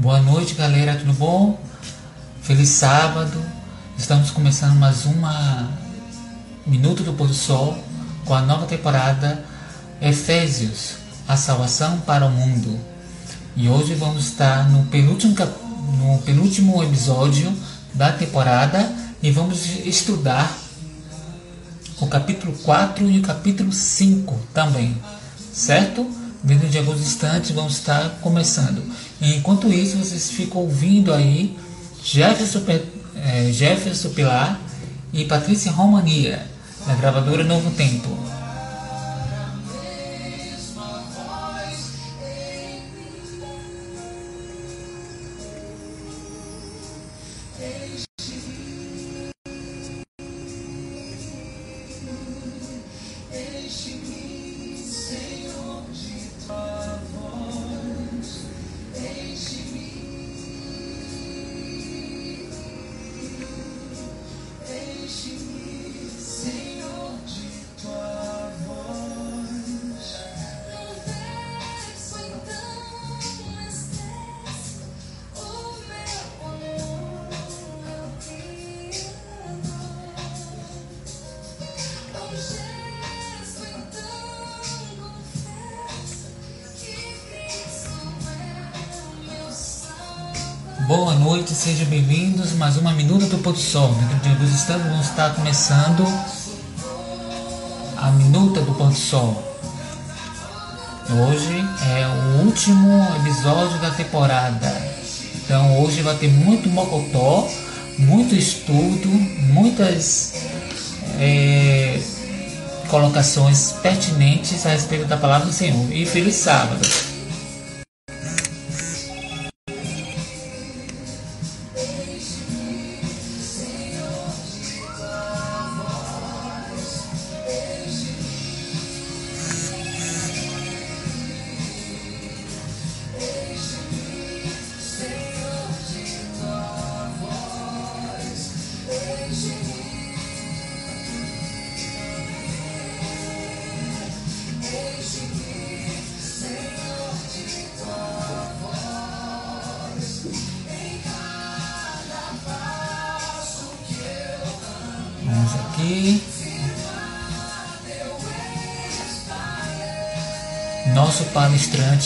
Boa noite, galera, tudo bom? Feliz sábado. Estamos começando mais uma Minuto do Pôr do Sol com a nova temporada Efésios, a salvação para o mundo. E hoje vamos estar no penúltimo, no penúltimo episódio da temporada e vamos estudar o capítulo 4 e o capítulo 5 também, certo? Dentro de alguns instantes vamos estar começando. Enquanto isso, vocês ficam ouvindo aí Jefferson, é, Jefferson Pilar e Patrícia Romania, da gravadora Novo Tempo. Pôr do Sol. Dentro de estar começando a Minuta do Pôr do Sol. Hoje é o último episódio da temporada. Então hoje vai ter muito mocotó, muito estudo, muitas é, colocações pertinentes a respeito da palavra do Senhor. E feliz sábado!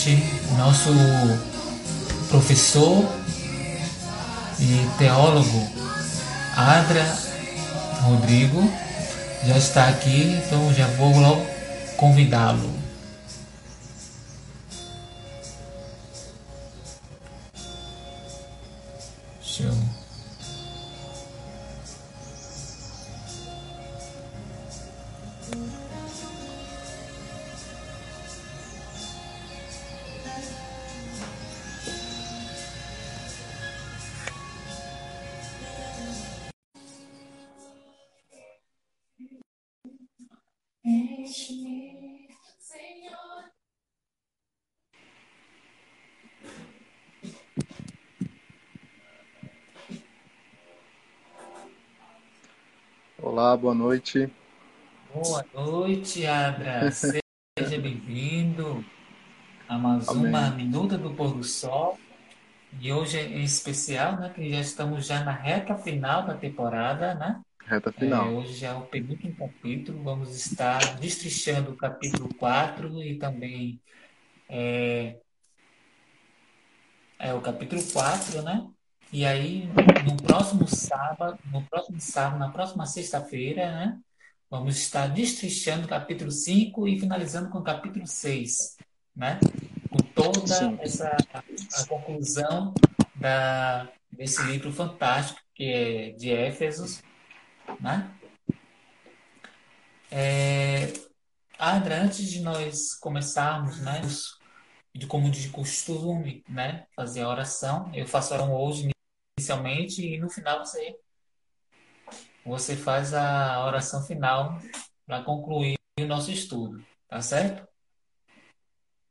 Palestrante, nosso professor e teólogo Adra Rodrigo já está aqui, então já vou logo convidá-lo. Olá, boa noite. Boa noite, Adra. Seja bem-vindo a mais Amém. uma Minuta do Pôr do Sol. E hoje é especial, né? Que já estamos já na reta final da temporada, né? Reta É, final. hoje já é o penúltimo capítulo. Vamos estar destrinchando o capítulo 4 e também é, é o capítulo 4, né? E aí, no próximo sábado, no próximo sábado, na próxima sexta-feira, né? Vamos estar destrinchando o capítulo 5 e finalizando com o capítulo 6, né? Com toda Sim. essa a conclusão da, desse livro fantástico que é de Éfesos, né? É, Adra, antes de nós começarmos, né, de como de costume, né, fazer a oração, eu faço a oração hoje inicialmente e no final você você faz a oração final para concluir o nosso estudo, tá certo?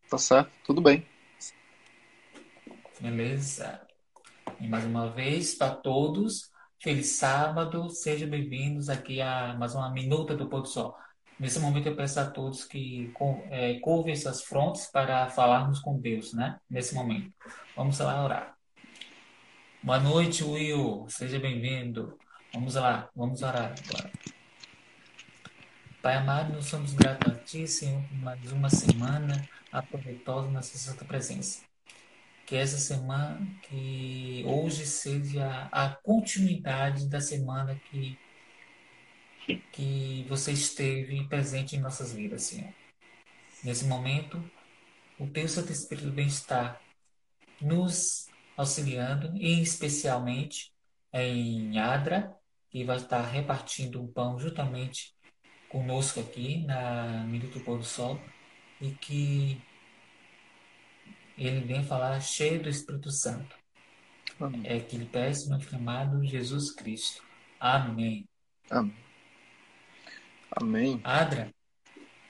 Tá certo? Tudo bem. Beleza? E mais uma vez, para todos, feliz sábado, sejam bem-vindos aqui a mais uma Minuta do Pôr do Sol. Nesse momento eu peço a todos que é, curvem suas frontes para falarmos com Deus, né? Nesse momento. Vamos lá orar. Boa noite, Will. Seja bem-vindo. Vamos lá, vamos orar agora. Pai amado, nós somos gratos a Ti, Senhor, por mais uma semana aproveitosa na Santa Presença. Que essa semana, que hoje seja a continuidade da semana que, que você esteve presente em nossas vidas, Senhor. Nesse momento, o Teu Santo Espírito do Bem-Estar nos auxiliando, e especialmente em Adra, que vai estar repartindo o pão juntamente conosco aqui na Minuto Pôr do Sol, e que ele vem falar cheio do Espírito Santo. Amém. É que ele peça no chamado Jesus Cristo. Amém. Amém. Amém. Adra,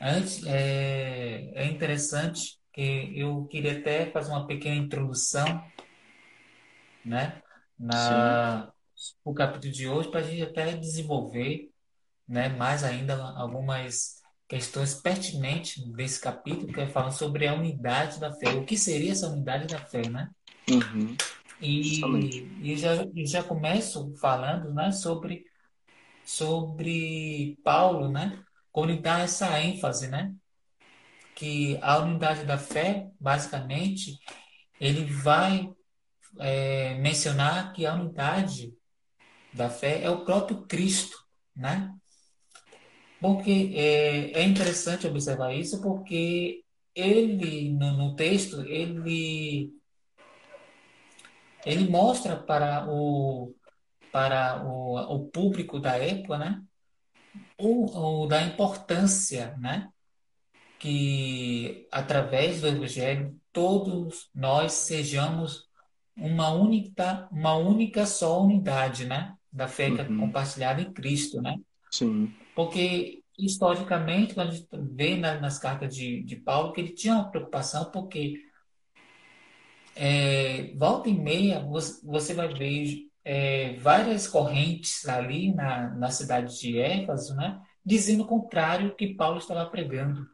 antes, é, é interessante que eu queria até fazer uma pequena introdução, né, na o capítulo de hoje para a gente até desenvolver, né, mais ainda algumas questões pertinentes desse capítulo que é falando sobre a unidade da fé. O que seria essa unidade da fé, né? Uhum. E, e já, já começo falando, né, sobre sobre Paulo, né? Quando ele dá essa ênfase, né? Que a unidade da fé, basicamente, ele vai é, mencionar que a unidade da fé é o próprio Cristo, né? Porque é, é interessante observar isso, porque ele, no, no texto, ele, ele mostra para o, para o, o público da época, né? O, o, da importância, né? Que através do Evangelho todos nós sejamos uma única, uma única só unidade, né? Da fé uhum. compartilhada em Cristo, né? Sim. Porque, historicamente, quando a gente vê nas cartas de, de Paulo, que ele tinha uma preocupação, porque é, volta e meia você, vai ver é, várias correntes ali na, na cidade de Éfeso, né? Dizendo o contrário que Paulo estava pregando,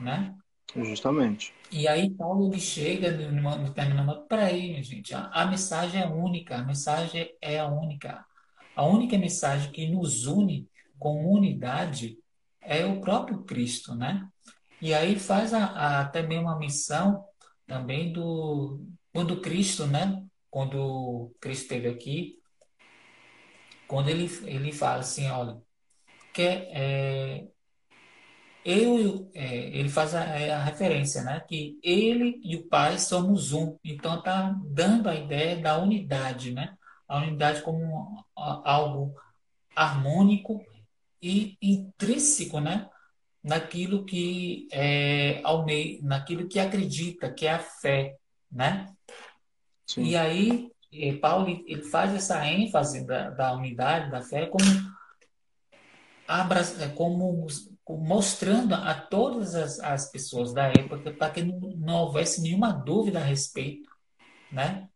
né? Justamente. E aí Paulo ele chega no determinado para aí, gente, a, a mensagem é única, a mensagem é a única. A única mensagem que nos une com unidade é o próprio Cristo, né? E aí faz a, a, também uma missão também do quando Cristo, né? Quando Cristo esteve aqui, quando ele, ele fala assim, olha, que é, eu, é, ele faz a, é, a, referência, né? Que ele e o Pai somos um. Então está dando a ideia da unidade, né? A unidade como algo harmônico e intrínseco, né? Naquilo que é ao meio, naquilo que acredita, que é a fé, né? Sim. E aí eh, Paulo ele faz essa ênfase da, da unidade da fé como é, como mostrando a todas as, as pessoas da época para que não, não, houvesse nenhuma dúvida a respeito, né?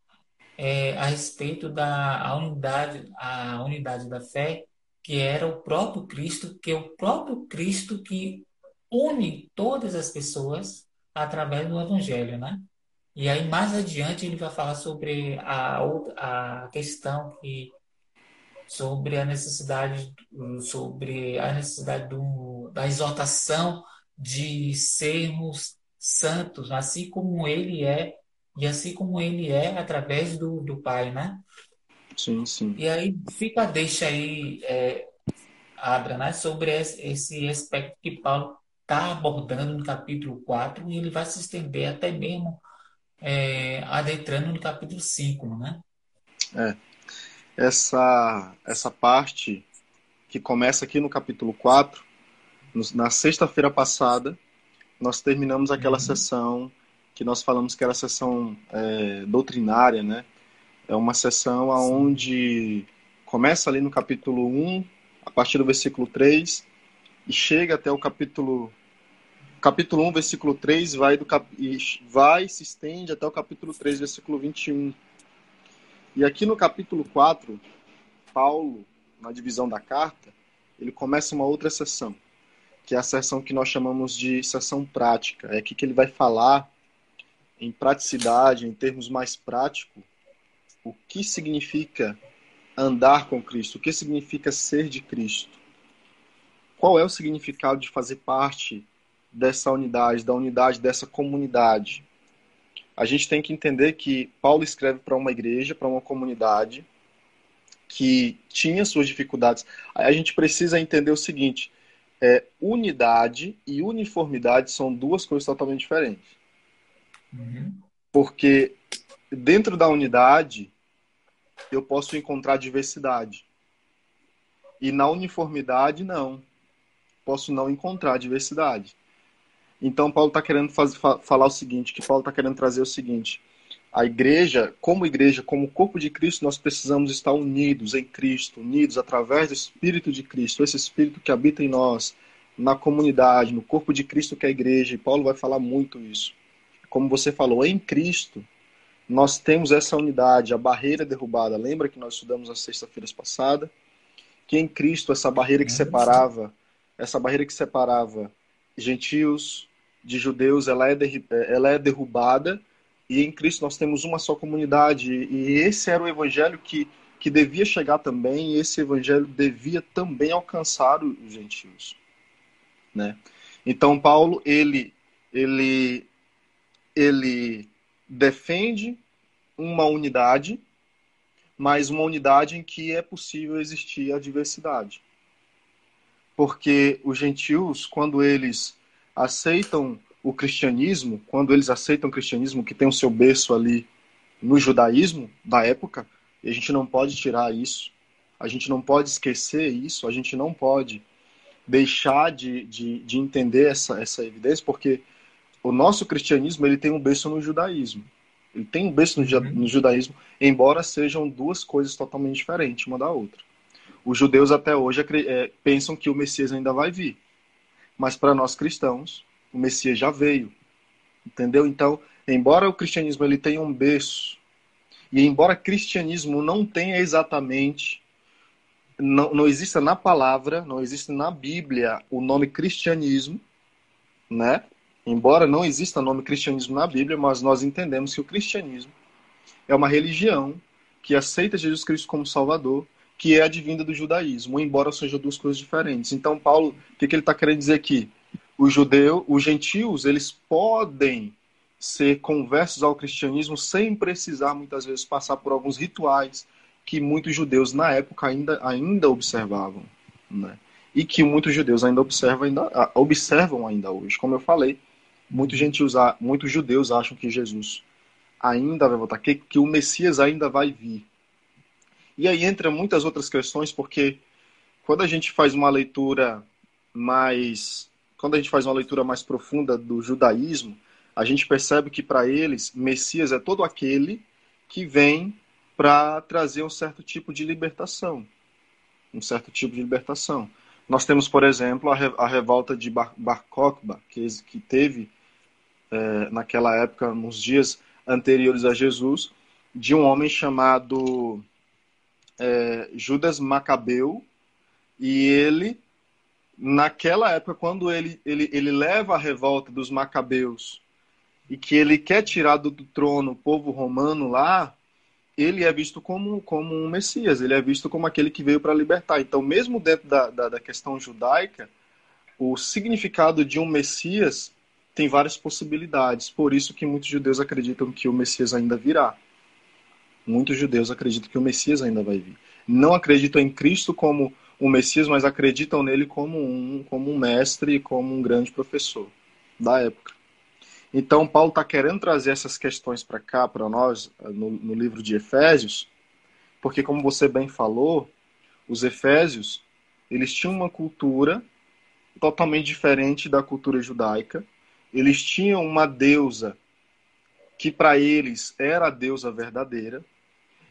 É, a respeito da a unidade, a unidade da fé, que era o próprio Cristo, que é o próprio Cristo que une todas as pessoas através do Evangelho, né? E aí mais adiante ele vai falar sobre a, a questão que sobre a necessidade sobre a necessidade do, da exaltação de sermos santos, assim como ele é e assim como ele é através do, do Pai, né? Sim, sim. E aí fica deixa aí é, Abra, né, sobre esse aspecto que Paulo está abordando no capítulo 4 e ele vai se estender até mesmo é, adentrando no capítulo 5, né? É essa, essa parte que começa aqui no capítulo 4, na sexta-feira passada, nós terminamos aquela uhum. sessão que nós falamos que era a sessão é, doutrinária, né? É uma sessão onde começa ali no capítulo 1, a partir do versículo 3, e chega até o capítulo capítulo 1, versículo 3, vai, do cap... vai se estende até o capítulo 3, versículo 21. E aqui no capítulo 4, Paulo, na divisão da carta, ele começa uma outra sessão, que é a sessão que nós chamamos de sessão prática. É aqui que ele vai falar em praticidade, em termos mais práticos, o que significa andar com Cristo, o que significa ser de Cristo. Qual é o significado de fazer parte dessa unidade, da unidade dessa comunidade? A gente tem que entender que Paulo escreve para uma igreja, para uma comunidade que tinha suas dificuldades. A gente precisa entender o seguinte: é, unidade e uniformidade são duas coisas totalmente diferentes. Uhum. Porque dentro da unidade eu posso encontrar diversidade. E na uniformidade, não. Posso não encontrar diversidade. Então, Paulo está querendo fazer, falar o seguinte: que Paulo está querendo trazer o seguinte. A igreja, como igreja, como corpo de Cristo, nós precisamos estar unidos em Cristo, unidos através do Espírito de Cristo, esse Espírito que habita em nós, na comunidade, no corpo de Cristo que é a igreja. E Paulo vai falar muito isso. Como você falou, em Cristo, nós temos essa unidade, a barreira derrubada. Lembra que nós estudamos na sexta-feira passada? Que em Cristo, essa barreira que separava, essa barreira que separava gentios de judeus, ela é, ela é derrubada e em Cristo nós temos uma só comunidade. E esse era o evangelho que, que devia chegar também, e esse evangelho devia também alcançar os gentios. Né? Então, Paulo, ele, ele, ele defende uma unidade, mas uma unidade em que é possível existir a diversidade. Porque os gentios, quando eles aceitam o cristianismo, quando eles aceitam o cristianismo que tem o seu berço ali no judaísmo da época, e a gente não pode tirar isso, a gente não pode esquecer isso, a gente não pode deixar de, de, de entender essa, essa evidência, porque o nosso cristianismo ele tem um berço no judaísmo. Ele tem um berço no, uhum. no judaísmo, embora sejam duas coisas totalmente diferentes uma da outra. Os judeus até hoje é, pensam que o Messias ainda vai vir. Mas para nós cristãos, o Messias já veio. Entendeu? Então, embora o cristianismo ele tenha um berço, e embora cristianismo não tenha exatamente, não, não exista na palavra, não existe na Bíblia o nome cristianismo, né? Embora não exista o nome cristianismo na Bíblia, mas nós entendemos que o cristianismo é uma religião que aceita Jesus Cristo como Salvador, que é advinda do judaísmo, embora sejam duas coisas diferentes. Então, Paulo, o que, que ele está querendo dizer aqui? os judeus, os gentios, eles podem ser conversos ao cristianismo sem precisar muitas vezes passar por alguns rituais que muitos judeus na época ainda, ainda observavam, né? E que muitos judeus ainda observam ainda, ah, observam ainda hoje. Como eu falei, muitos gentios, muitos judeus acham que Jesus ainda vai voltar, que, que o Messias ainda vai vir. E aí entra muitas outras questões, porque quando a gente faz uma leitura mais quando a gente faz uma leitura mais profunda do judaísmo, a gente percebe que para eles, Messias é todo aquele que vem para trazer um certo tipo de libertação. Um certo tipo de libertação. Nós temos, por exemplo, a, re, a revolta de Bar, Bar Kokhba, que, que teve é, naquela época, nos dias anteriores a Jesus, de um homem chamado é, Judas Macabeu, e ele naquela época, quando ele, ele, ele leva a revolta dos macabeus e que ele quer tirar do, do trono o povo romano lá, ele é visto como, como um Messias, ele é visto como aquele que veio para libertar. Então, mesmo dentro da, da, da, questão judaica, o significado de um Messias tem várias possibilidades. Por isso que muitos judeus acreditam que o Messias ainda virá. Muitos judeus acreditam que o Messias ainda vai vir. Não acreditam em Cristo como o Messias, mas acreditam nele como um, como um mestre e como um grande professor da época. Então, Paulo está querendo trazer essas questões para cá, para nós, no, no livro de Efésios, porque, como você bem falou, os Efésios eles tinham uma cultura totalmente diferente da cultura judaica. Eles tinham uma deusa que para eles era a deusa verdadeira,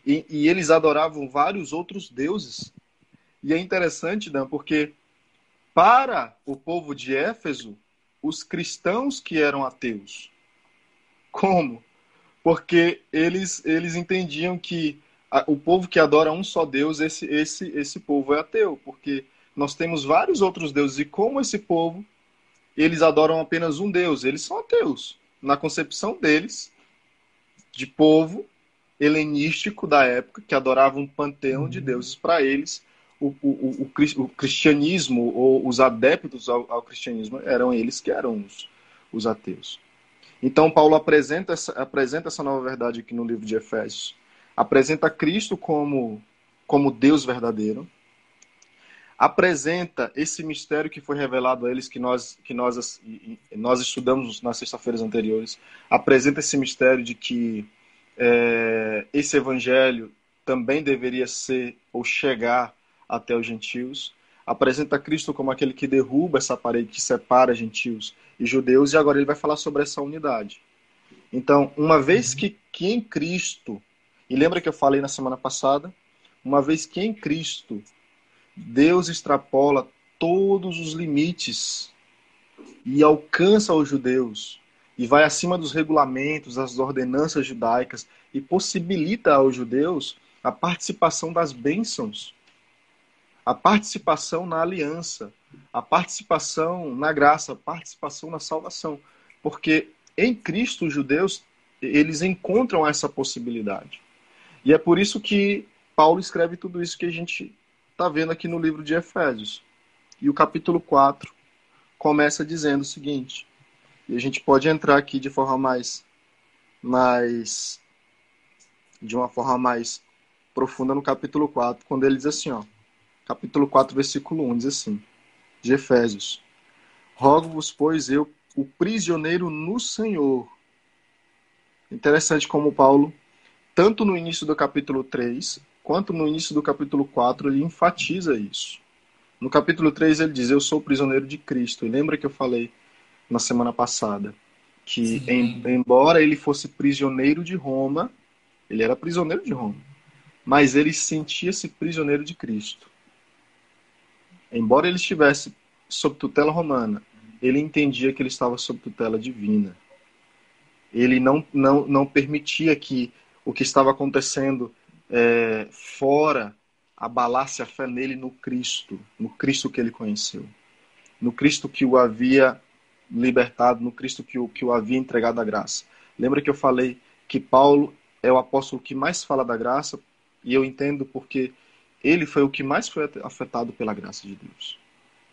e, e, eles adoravam vários outros deuses e é interessante, Dan, porque para o povo de Éfeso, os cristãos que eram ateus. Como? Porque eles, eles entendiam que a, o povo que adora um só Deus, esse, esse, esse povo é ateu, porque nós temos vários outros deuses, e como esse povo, eles adoram apenas um Deus, eles são ateus. Na concepção deles, de povo, helenístico da época, que adorava um panteão de deuses. Para eles, o, o, o, o, cristianismo, ou os adeptos ao, ao, cristianismo, eram eles que eram os, os ateus. Então, Paulo apresenta essa, apresenta essa nova verdade aqui no livro de Efésios. Apresenta Cristo como, como Deus verdadeiro. Apresenta esse mistério que foi revelado a eles, que nós, que nós, nós estudamos nas sextas-feiras anteriores. Apresenta esse mistério de que é, esse evangelho também deveria ser ou chegar até os gentios. Apresenta Cristo como aquele que derruba essa parede que separa gentios e judeus, e agora ele vai falar sobre essa unidade. Então, uma vez que, que em Cristo, e lembra que eu falei na semana passada? Uma vez que em Cristo Deus extrapola todos os limites e alcança os judeus e vai acima dos regulamentos, das ordenanças judaicas e possibilita aos judeus a participação das bênçãos, a participação na aliança, a participação na graça, a participação na salvação. Porque em Cristo os judeus eles encontram essa possibilidade. E é por isso que Paulo escreve tudo isso que a gente está vendo aqui no livro de Efésios. E o capítulo 4 começa dizendo o seguinte: e a gente pode entrar aqui de forma mais, mais de uma forma mais profunda no capítulo 4, quando ele diz assim, ó, capítulo 4, versículo 1, diz assim, de Efésios: Rogo-vos, pois eu, o prisioneiro no Senhor. Interessante como Paulo, tanto no início do capítulo 3, quanto no início do capítulo 4, ele enfatiza isso. No capítulo 3 ele diz: Eu sou prisioneiro de Cristo. E lembra que eu falei na semana passada, que em, embora ele fosse prisioneiro de Roma, ele era prisioneiro de Roma, mas ele sentia-se prisioneiro de Cristo. Embora ele estivesse sob tutela romana, ele entendia que ele estava sob tutela divina. Ele não, não, não permitia que o que estava acontecendo é, fora abalasse a fé nele no Cristo, no Cristo que ele conheceu, no Cristo que o havia libertado no Cristo que o, que o havia entregado a graça. Lembra que eu falei que Paulo é o apóstolo que mais fala da graça, e eu entendo porque ele foi o que mais foi afetado pela graça de Deus.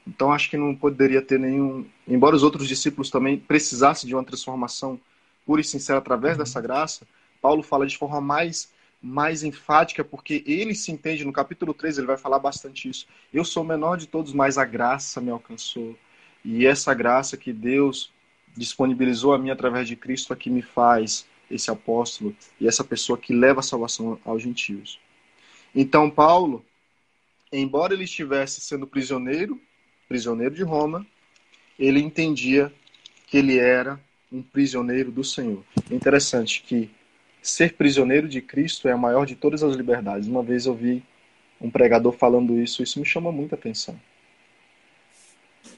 Então acho que não poderia ter nenhum. Embora os outros discípulos também precisassem de uma transformação pura e sincera através dessa graça, Paulo fala de forma mais mais enfática, porque ele se entende, no capítulo 3 ele vai falar bastante isso. Eu sou o menor de todos, mas a graça me alcançou. E essa graça que Deus disponibilizou a mim através de Cristo é que me faz esse apóstolo e essa pessoa que leva a salvação aos gentios. Então, Paulo, embora ele estivesse sendo prisioneiro, prisioneiro de Roma, ele entendia que ele era um prisioneiro do Senhor. É interessante que ser prisioneiro de Cristo é a maior de todas as liberdades. Uma vez eu vi um pregador falando isso, isso me chama muita atenção.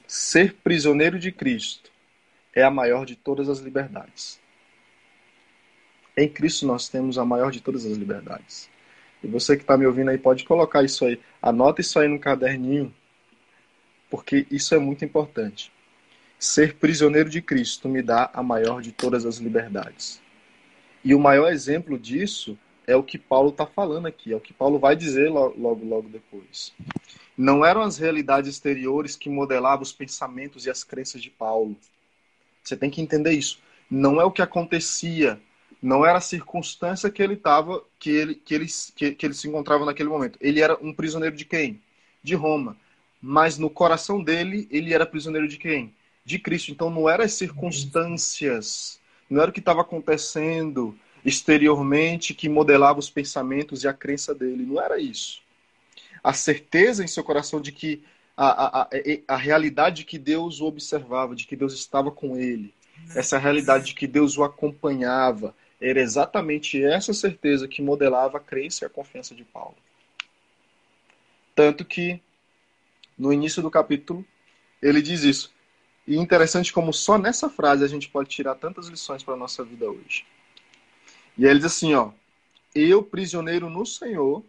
Ser prisioneiro de Cristo é a maior de todas as liberdades. Em Cristo nós temos a maior de todas as liberdades. E você que está me ouvindo aí pode colocar isso aí, anota isso aí no caderninho, porque isso é muito importante. Ser prisioneiro de Cristo me dá a maior de todas as liberdades. E o maior exemplo disso é o que Paulo está falando aqui, é o que Paulo vai dizer logo, logo, depois. Não eram as realidades exteriores que modelavam os pensamentos e as crenças de Paulo. Você tem que entender isso. Não é o que acontecia, não era a circunstância que ele estava, que ele, que, ele, que, que ele se encontrava naquele momento. Ele era um prisioneiro de quem? De Roma. Mas no coração dele, ele era prisioneiro de quem? De Cristo. Então não eram as circunstâncias, não era o que estava acontecendo exteriormente que modelava os pensamentos e a crença dele. Não era isso a certeza em seu coração de que a, a, a, a realidade de que Deus o observava, de que Deus estava com ele, essa realidade de que Deus o acompanhava, era exatamente essa certeza que modelava a crença e a confiança de Paulo. Tanto que, no início do capítulo, ele diz isso. E interessante como só nessa frase a gente pode tirar tantas lições para a nossa vida hoje. E ele diz assim, ó: Eu, prisioneiro no Senhor,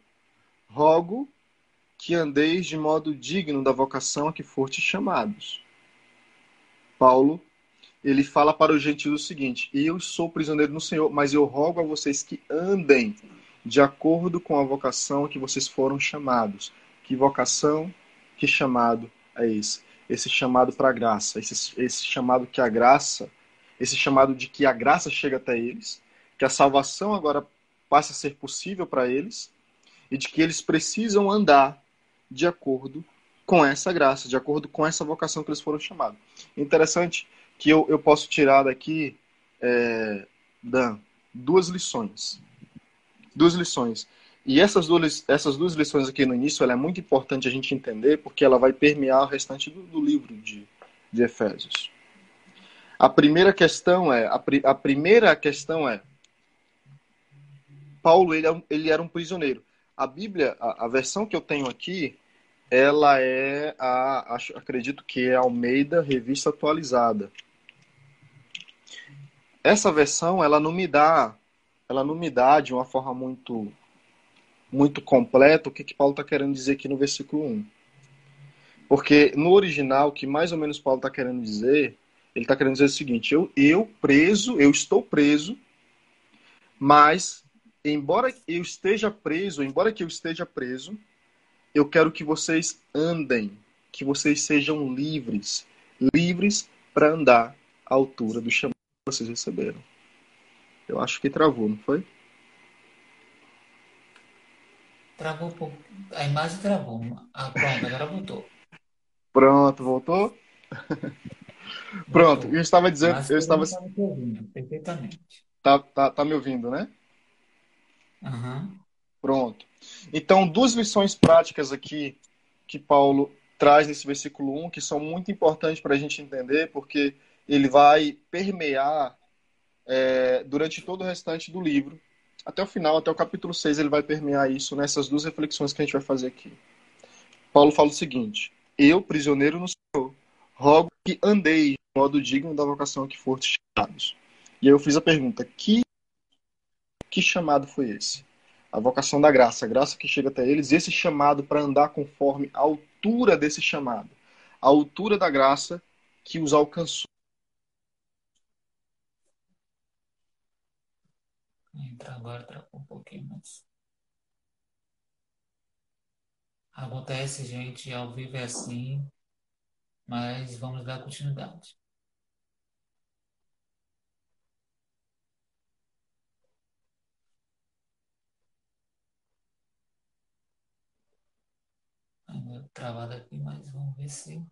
rogo que andeis de modo digno da vocação a que fortes chamados. Paulo ele fala para os gentios o seguinte: Eu sou prisioneiro no Senhor, mas eu rogo a vocês que andem de acordo com a vocação que vocês foram chamados. Que vocação, que chamado é esse? Esse chamado para a graça, esse, esse chamado que a graça, esse chamado de que a graça chega até eles, que a salvação agora passa a ser possível para eles e de que eles precisam andar de acordo com essa graça, de acordo com essa vocação que eles foram chamados. Interessante que eu, eu posso tirar daqui, é, Dan, duas lições. Duas lições. E essas duas, essas duas lições aqui no início, ela é muito importante a gente entender, porque ela vai permear o restante do, do livro de, de Efésios. A primeira questão é, a, a primeira questão é, Paulo ele, é ele era um prisioneiro. A Bíblia, a, a versão que eu tenho aqui, ela é a, acho, acredito que é Almeida Revista Atualizada essa versão ela não me dá ela não me dá de uma forma muito muito completa o que, que Paulo está querendo dizer aqui no versículo 1. Porque no original, o que mais ou menos Paulo está querendo dizer, ele está querendo dizer o seguinte: eu, eu preso, eu estou preso, mas embora eu esteja preso, embora que eu esteja preso, eu quero que vocês andem, que vocês sejam livres, livres para andar à altura do chamado vocês receberam. Eu acho que travou, não foi? Travou um pouco. A imagem travou. Ah, pronto, agora voltou. Pronto, voltou? Pronto, eu estava dizendo. Mas eu estava. estava te ouvindo perfeitamente. Tá, tá, tá me ouvindo, né? Uhum. Pronto. Então, duas lições práticas aqui que Paulo traz nesse versículo 1, que são muito importantes para a gente entender, porque ele vai permear é, durante todo o restante do livro, até o final, até o capítulo 6, ele vai permear isso nessas duas reflexões que a gente vai fazer aqui. Paulo fala o seguinte: Eu, prisioneiro no Senhor, rogo que andeis de modo digno da vocação que fortes chamados. E aí eu fiz a pergunta: que, que chamado foi esse? A vocação da graça, a graça que chega até eles, esse chamado para andar conforme a altura desse chamado, a altura da graça que os alcançou. Entra agora, travou um pouquinho mais. Acontece, gente, ao vivo é assim, mas vamos dar continuidade. Ainda travado aqui, mas vamos ver se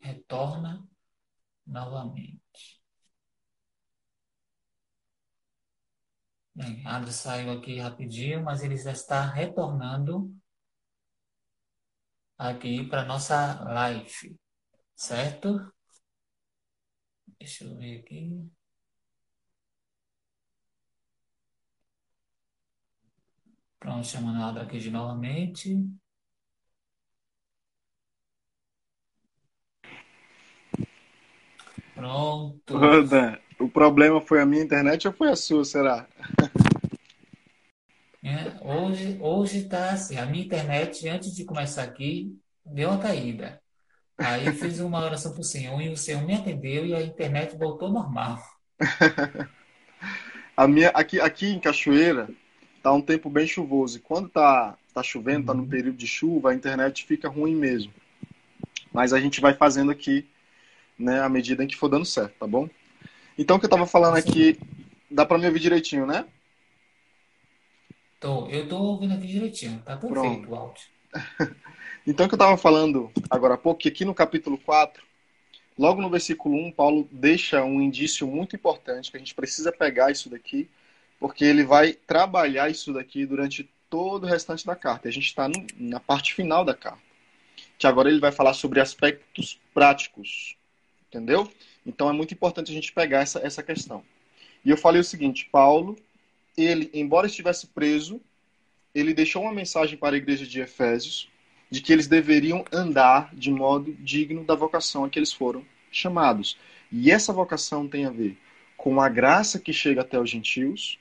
retorna novamente. Bem, André saiu aqui rapidinho, mas ele já está retornando aqui para nossa live, certo? Deixa eu ver aqui. Pronto, chamando a Adra aqui de novamente. Pronto. Roda. O problema foi a minha internet ou foi a sua, será? É, hoje, hoje tá assim, a minha internet, antes de começar aqui, deu uma caída. Aí eu fiz uma oração pro Senhor e o Senhor me atendeu e a internet voltou normal. a minha, aqui, aqui em Cachoeira, tá um tempo bem chuvoso. E quando tá, tá chovendo, uhum. tá no uhum. período de chuva, a internet fica ruim mesmo. Mas a gente vai fazendo aqui, né, à medida em que for dando certo, tá bom? Então, o que eu estava falando aqui, dá para me ouvir direitinho, né? Tô, eu tô ouvindo aqui direitinho, tá perfeito Pronto. o áudio. então, o que eu estava falando agora há pouco, que aqui no capítulo 4, logo no versículo 1, Paulo deixa um indício muito importante, que a gente precisa pegar isso daqui, porque ele vai trabalhar isso daqui durante todo o restante da carta. A gente está na parte final da carta, que agora ele vai falar sobre aspectos práticos, entendeu? Então é muito importante a gente pegar essa, essa questão. E eu falei o seguinte: Paulo, ele, embora estivesse preso, ele deixou uma mensagem para a igreja de Efésios de que eles deveriam andar de modo digno da vocação a que eles foram chamados. E essa vocação tem a ver com a graça que chega até os gentios,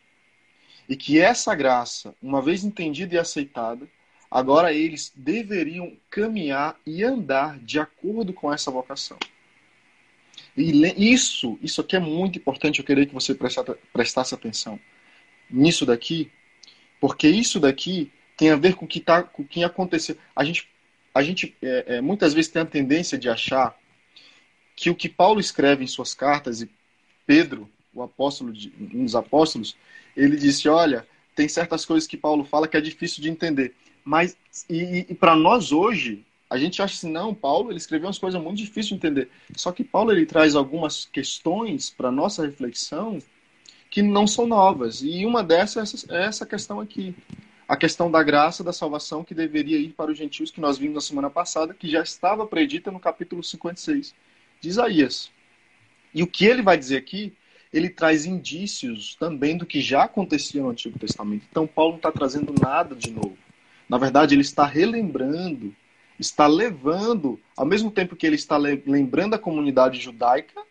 e que essa graça, uma vez entendida e aceitada, agora eles deveriam caminhar e andar de acordo com essa vocação. E isso, isso aqui é muito importante, eu queria que você prestasse atenção nisso daqui, porque isso daqui tem a ver com o que, tá, com o que aconteceu. A gente, a gente é, é, muitas vezes tem a tendência de achar que o que Paulo escreve em suas cartas, e Pedro, o apóstolo, de, um dos apóstolos, ele disse, olha, tem certas coisas que Paulo fala que é difícil de entender. Mas, e, e para nós hoje, a gente acha assim, não, Paulo ele escreveu umas coisas muito difíceis de entender. Só que Paulo ele traz algumas questões para nossa reflexão que não são novas. E uma dessas é essa questão aqui. A questão da graça da salvação que deveria ir para os gentios, que nós vimos na semana passada, que já estava predita no capítulo 56 de Isaías. E o que ele vai dizer aqui, ele traz indícios também do que já acontecia no Antigo Testamento. Então, Paulo não está trazendo nada de novo. Na verdade, ele está relembrando está levando, ao mesmo tempo que ele está lembrando a comunidade judaica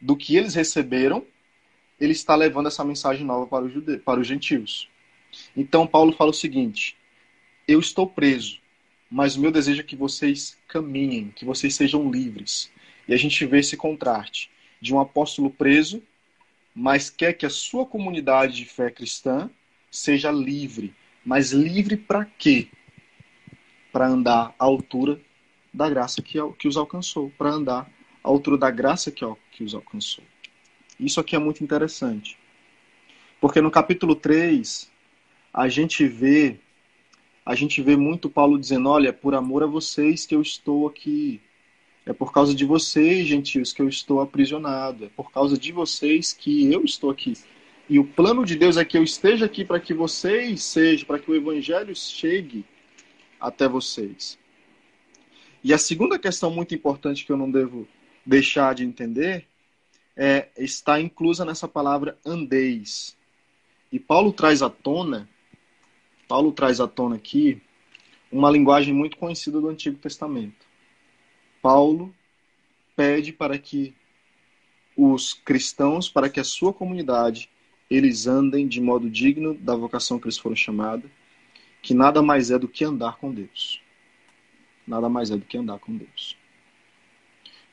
do que eles receberam, ele está levando essa mensagem nova para os, jude... para os gentios. Então, Paulo fala o seguinte: Eu estou preso, mas o meu desejo é que vocês caminhem, que vocês sejam livres. E a gente vê esse contraste de um apóstolo preso, mas quer que a sua comunidade de fé cristã seja livre. Mas livre para quê? Para andar à altura da graça que, que os alcançou, para andar à altura da graça que, que os alcançou. Isso aqui é muito interessante. Porque no capítulo 3, a gente vê a gente vê muito Paulo dizendo, olha, por amor a vocês que eu estou aqui. É por causa de vocês, gentios, que eu estou aprisionado. É por causa de vocês que eu estou aqui. E o plano de Deus é que eu esteja aqui para que vocês sejam, para que o evangelho chegue até vocês. E a segunda questão muito importante que eu não devo deixar de entender é está inclusa nessa palavra andeis. E Paulo traz à tona, Paulo traz à tona aqui uma linguagem muito conhecida do Antigo Testamento. Paulo pede para que os cristãos, para que a sua comunidade, eles andem de modo digno da vocação que eles foram chamados que nada mais é do que andar com Deus. Nada mais é do que andar com Deus.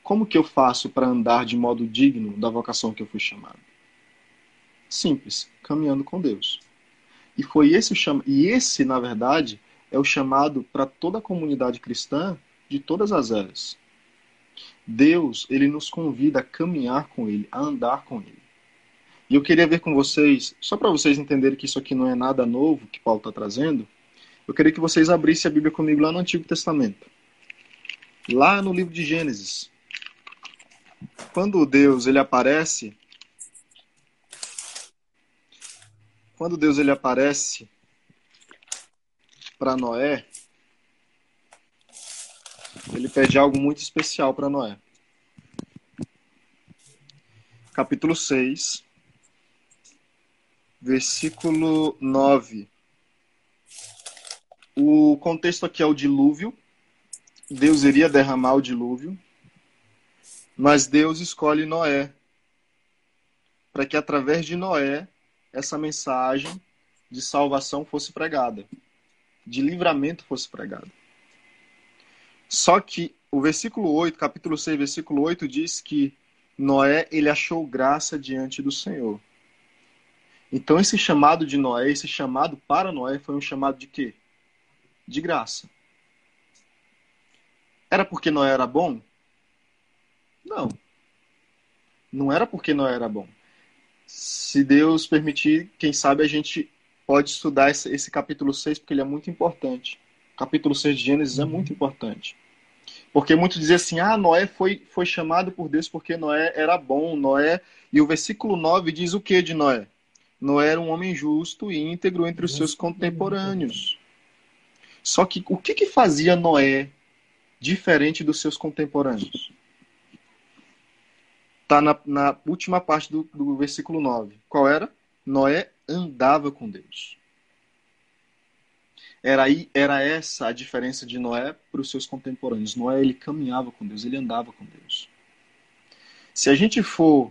Como que eu faço para andar de modo digno da vocação que eu fui chamado? Simples, caminhando com Deus. E foi esse o cham... e esse, na verdade, é o chamado para toda a comunidade cristã de todas as eras. Deus, ele nos convida a caminhar com ele, a andar com ele. E eu queria ver com vocês, só para vocês entenderem que isso aqui não é nada novo que Paulo está trazendo, eu queria que vocês abrissem a Bíblia comigo lá no Antigo Testamento. Lá no livro de Gênesis. Quando Deus ele aparece, quando Deus ele aparece para Noé, ele pede algo muito especial para Noé. Capítulo 6, versículo 9. O contexto aqui é o dilúvio. Deus iria derramar o dilúvio, mas Deus escolhe Noé para que através de Noé essa mensagem de salvação fosse pregada, de livramento fosse pregada. Só que o versículo 8, capítulo 6, versículo 8 diz que Noé, ele achou graça diante do Senhor. Então esse chamado de Noé, esse chamado para Noé foi um chamado de quê? De graça. Era porque Noé era bom? Não. Não era porque Noé era bom. Se Deus permitir, quem sabe a gente pode estudar esse, esse capítulo 6, porque ele é muito importante. O capítulo 6 de Gênesis é muito importante. Porque muitos dizem assim: ah, Noé foi, foi chamado por Deus porque Noé era bom. Noé. E o versículo 9 diz o que de Noé? Noé era um homem justo e íntegro entre os seus contemporâneos. Só que o que, que fazia Noé diferente dos seus contemporâneos? Está na, na, última parte do, do versículo 9. Qual era? Noé andava com Deus. Era, aí, era essa a diferença de Noé para os seus contemporâneos. Noé ele caminhava com Deus, ele andava com Deus. Se a gente for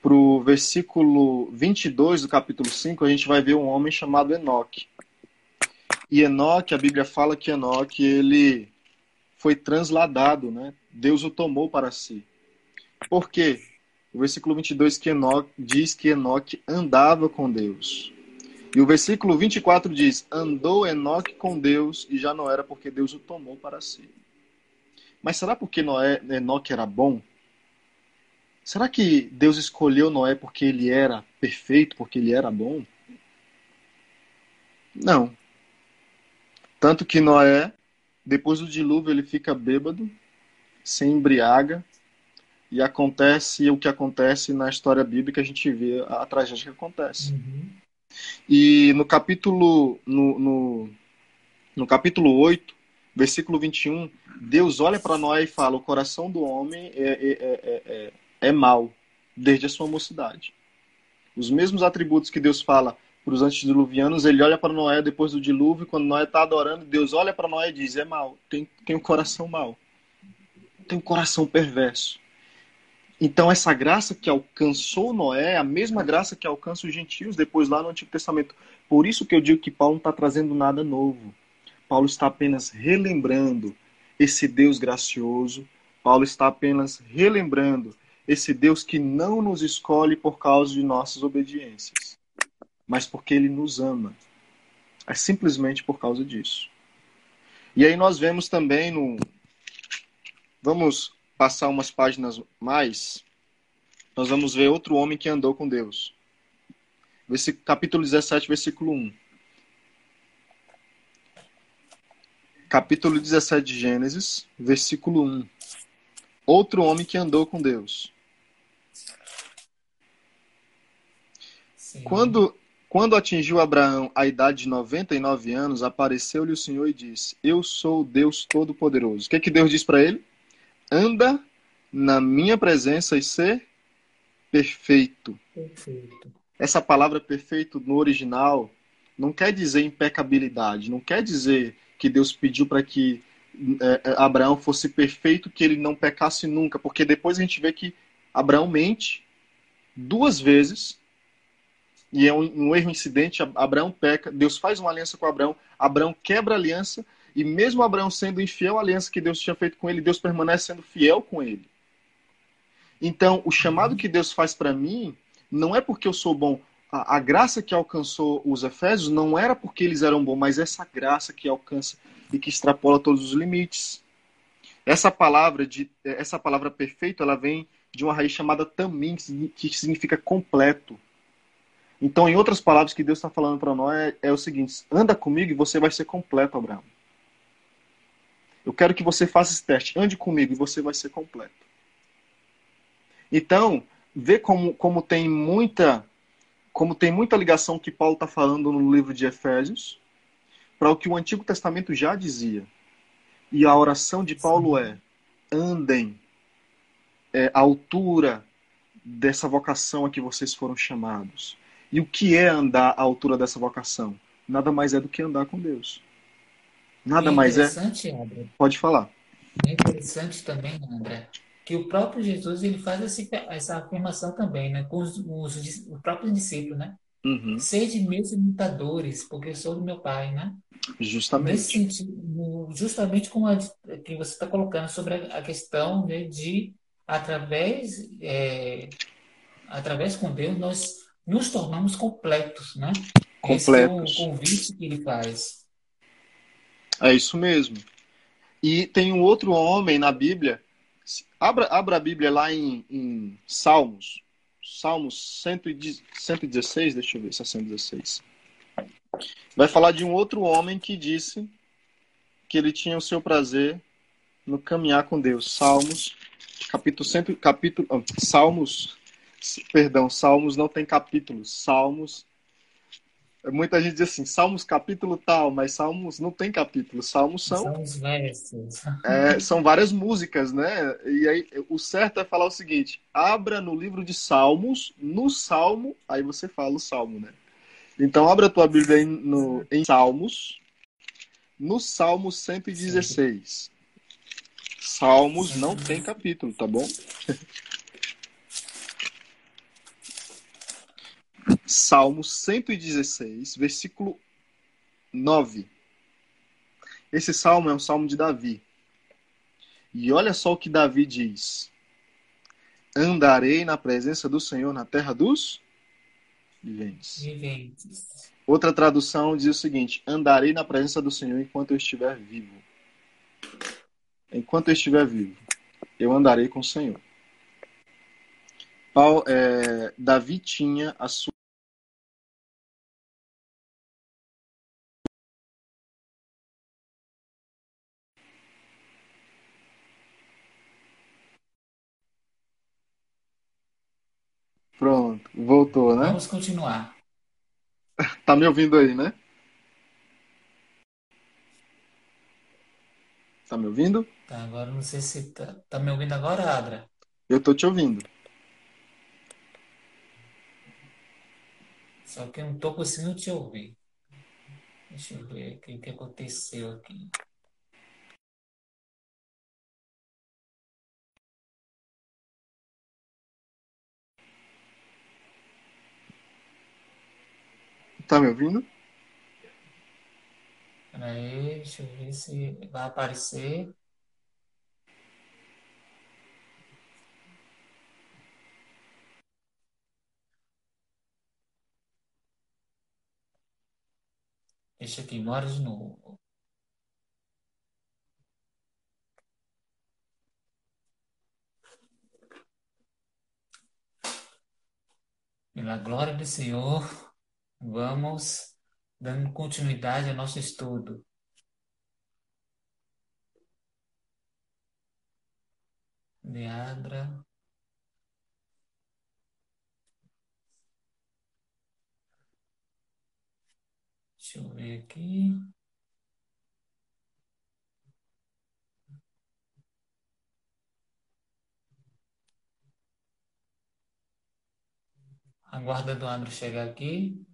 para o versículo 22 do capítulo 5, a gente vai ver um homem chamado Enoque. E Enoque, a Bíblia fala que Enoque ele foi transladado, né? Deus o tomou para si. Por quê? O versículo 22 que Enoque, diz que Enoque andava com Deus. E o versículo 24 diz: Andou Enoque com Deus e já não era porque Deus o tomou para si. Mas será porque Noé, Enoque era bom? Será que Deus escolheu Noé porque ele era perfeito, porque ele era bom? Não. Tanto que Noé, depois do dilúvio, ele fica bêbado, se embriaga, e acontece o que acontece na história bíblica, a gente vê a, a tragédia que acontece. Uhum. E no capítulo, no, no, no capítulo 8, versículo 21, Deus olha para Noé e fala: O coração do homem é, é, é, é, é mau, desde a sua mocidade. Os mesmos atributos que Deus fala para os antediluvianos, ele olha para Noé depois do dilúvio, quando Noé está adorando, Deus olha para Noé e diz: É mau, tem, tem um coração mau, tem um coração perverso. Então, essa graça que alcançou Noé é a mesma graça que alcança os gentios depois lá no Antigo Testamento. Por isso que eu digo que Paulo não está trazendo nada novo. Paulo está apenas relembrando esse Deus gracioso. Paulo está apenas relembrando esse Deus que não nos escolhe por causa de nossas obediências mas porque ele nos ama. É simplesmente por causa disso. E aí nós vemos também no. Vamos passar umas páginas mais. Nós vamos ver outro homem que andou com Deus. Capítulo 17, versículo 1. Capítulo 17 de Gênesis, versículo 1. Outro homem que andou com Deus. Sim. Quando quando atingiu Abraão a idade de 99 anos, apareceu-lhe o Senhor e disse: Eu sou o Deus Todo-Poderoso. O que, é que Deus diz para ele? Anda na minha presença e ser perfeito. perfeito. Essa palavra perfeito no original não quer dizer impecabilidade, não quer dizer que Deus pediu para que é, é, Abraão fosse perfeito, que ele não pecasse nunca, porque depois a gente vê que Abraão mente duas vezes e é um, um, erro incidente, Abraão peca, Deus faz uma aliança com Abraão, Abraão quebra a aliança, e mesmo Abraão sendo infiel à aliança que Deus tinha feito com ele, Deus permanece sendo fiel com ele. Então, o chamado que Deus faz para mim não é porque eu sou bom. A, a, graça que alcançou os Efésios não era porque eles eram bons, mas essa graça que alcança e que extrapola todos os limites. Essa palavra de essa palavra perfeito, ela vem de uma raiz chamada tamim, que significa completo. Então, em outras palavras, que Deus está falando para nós é, é, o seguinte: anda comigo e você vai ser completo, Abraão. Eu quero que você faça esse teste. Ande comigo e você vai ser completo. Então, vê como, como tem muita como tem muita ligação que Paulo está falando no livro de Efésios para o que o Antigo Testamento já dizia. E a oração de Paulo é: andem é, à altura dessa vocação a que vocês foram chamados. E o que é andar à altura dessa vocação? Nada mais é do que andar com Deus. Nada é mais é. André. Pode falar. É interessante também, André, que o próprio Jesus ele faz essa, essa afirmação também, né, com os, os, os próprios discípulos, né? Uhum. Sede meus imitadores, porque eu sou do meu Pai, né? Justamente. Nesse sentido, justamente como a que você está colocando sobre a, a questão né, de através é, através com Deus nós nos tornamos completos, né? Completos. Esse é o convite que ele faz. É isso mesmo. E tem um outro homem na Bíblia. Abra, abra a Bíblia lá em, em Salmos. Salmos 116, deixa eu ver se é 116. Vai falar de um outro homem que disse que ele tinha o seu prazer no caminhar com Deus. Salmos, capítulo, 100, capítulo Salmos Perdão, Salmos não tem capítulos. Salmos. Muita gente diz assim, Salmos capítulo tal, mas Salmos não tem capítulo. Salmos são. São os versos. É, são várias músicas, né? E aí o certo é falar o seguinte: abra no livro de Salmos, no Salmo, aí você fala o Salmo, né? Então abra a tua Bíblia em, no, em Salmos, no Salmo 116. Salmos não tem capítulo, tá bom? Salmo 116, versículo 9. Esse salmo é um salmo de Davi. E olha só o que Davi diz: Andarei na presença do Senhor na terra dos viventes. Viventes. Outra tradução diz o seguinte: Andarei na presença do Senhor enquanto eu estiver vivo. Enquanto eu estiver vivo, eu andarei com o Senhor. Paulo, é, Davi tinha a sua Pronto, voltou, né? Vamos continuar. Tá me ouvindo aí, né? Tá me ouvindo? Tá, agora não sei se tá, tá me ouvindo agora, Adra. Eu tô te ouvindo. Só que eu não tô conseguindo te ouvir. Deixa eu ver o que aconteceu aqui. Tá me ouvindo? Peraí, deixa eu ver se vai aparecer. Deixa aqui, bora de novo. Pela glória do Senhor, vamos dando continuidade ao nosso estudo. Leandra. Deixa eu ver aqui. Aguardando o Andro chegar aqui.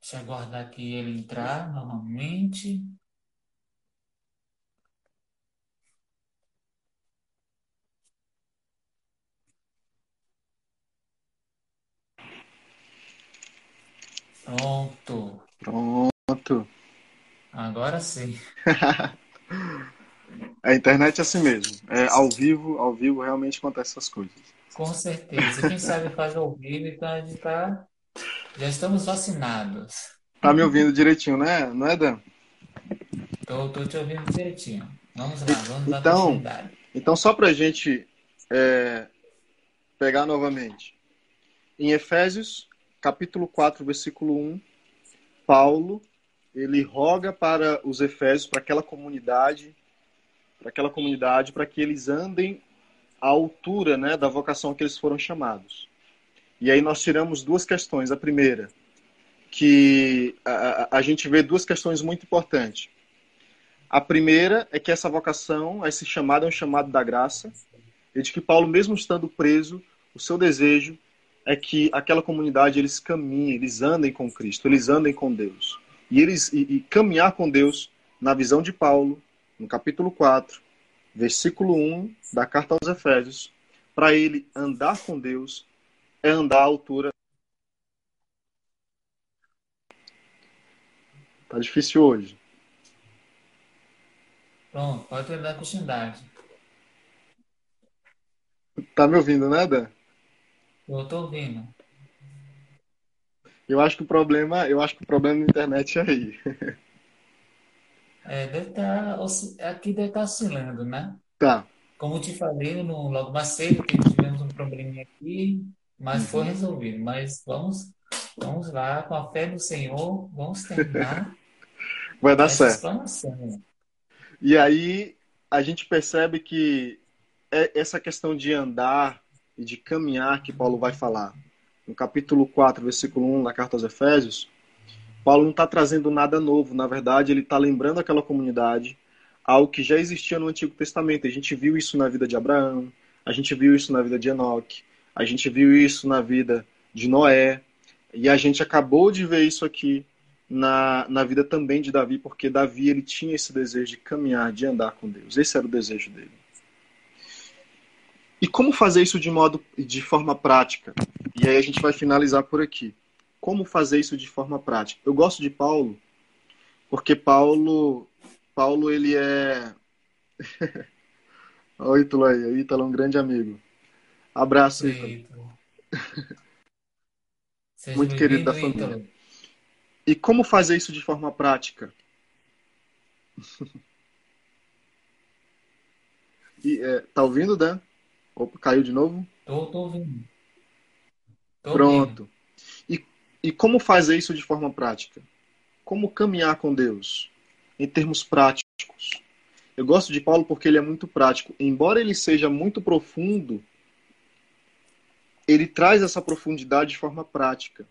Deixa eu aguardar aqui ele entrar novamente. Pronto. Pronto. Agora sim. A internet é assim mesmo. É ao vivo, ao vivo realmente acontecem essas coisas. Com certeza. Quem sabe faz ao vivo, então a gente tá. Já estamos vacinados. Tá me ouvindo direitinho, né? Não é, Dan? Tô, tô te ouvindo direitinho. Vamos lá, vamos dar Então, então só pra gente é, pegar novamente. Em Efésios, capítulo 4, versículo 1, Paulo, ele roga para os efésios, para aquela comunidade, para aquela comunidade, para que eles andem à altura, né, da vocação que eles foram chamados. E aí nós tiramos duas questões. A primeira, que a, a, gente vê duas questões muito importantes. A primeira é que essa vocação, esse chamado é um chamado da graça, e de que Paulo, mesmo estando preso, o seu desejo é que aquela comunidade eles caminhem, eles andem com Cristo, eles andem com Deus. E eles e, e caminhar com Deus, na visão de Paulo, no capítulo 4, versículo 1 da carta aos Efésios, para ele andar com Deus é andar à altura. Tá difícil hoje. Pronto, pode dar continuidade. Tá me ouvindo, né, Dan? Eu tô ouvindo. Eu acho que o problema, eu acho que o problema da internet é aí. É, deve estar, aqui deve estar oscilando, né? Tá. Como te falei no, logo mais cedo, que tivemos um probleminha aqui, mas foi resolvido. Mas vamos, vamos lá, com a fé do Senhor, vamos terminar Vai dar certo. explanação. E aí a gente percebe que é essa questão de andar e de caminhar que Paulo vai falar. No capítulo 4, versículo 1 da carta aos Efésios, Paulo não está trazendo nada novo. Na verdade, ele está lembrando aquela comunidade algo que já existia no Antigo Testamento. A gente viu isso na vida de Abraão, a gente viu isso na vida de Enoque, a gente viu isso na vida de Noé, e a gente acabou de ver isso aqui na, na vida também de Davi, porque Davi ele tinha esse desejo de caminhar, de andar com Deus. Esse era o desejo dele. E como fazer isso de modo de forma prática? E aí a gente vai finalizar por aqui. Como fazer isso de forma prática? Eu gosto de Paulo porque Paulo Paulo ele é Olha o Ítalo aí, o Ítalo é um grande amigo. Abraço, Ítalo. Muito querido da família. Ítalo. E como fazer isso de forma prática? e, é, tá ouvindo, Dan? Opa, caiu de novo? Tô, tô ouvindo. Tô Pronto. Ouvindo. E, como fazer isso de forma prática? Como caminhar com Deus? Em termos práticos. Eu gosto de Paulo porque ele é muito prático. Embora ele seja muito profundo, ele traz essa profundidade de forma prática.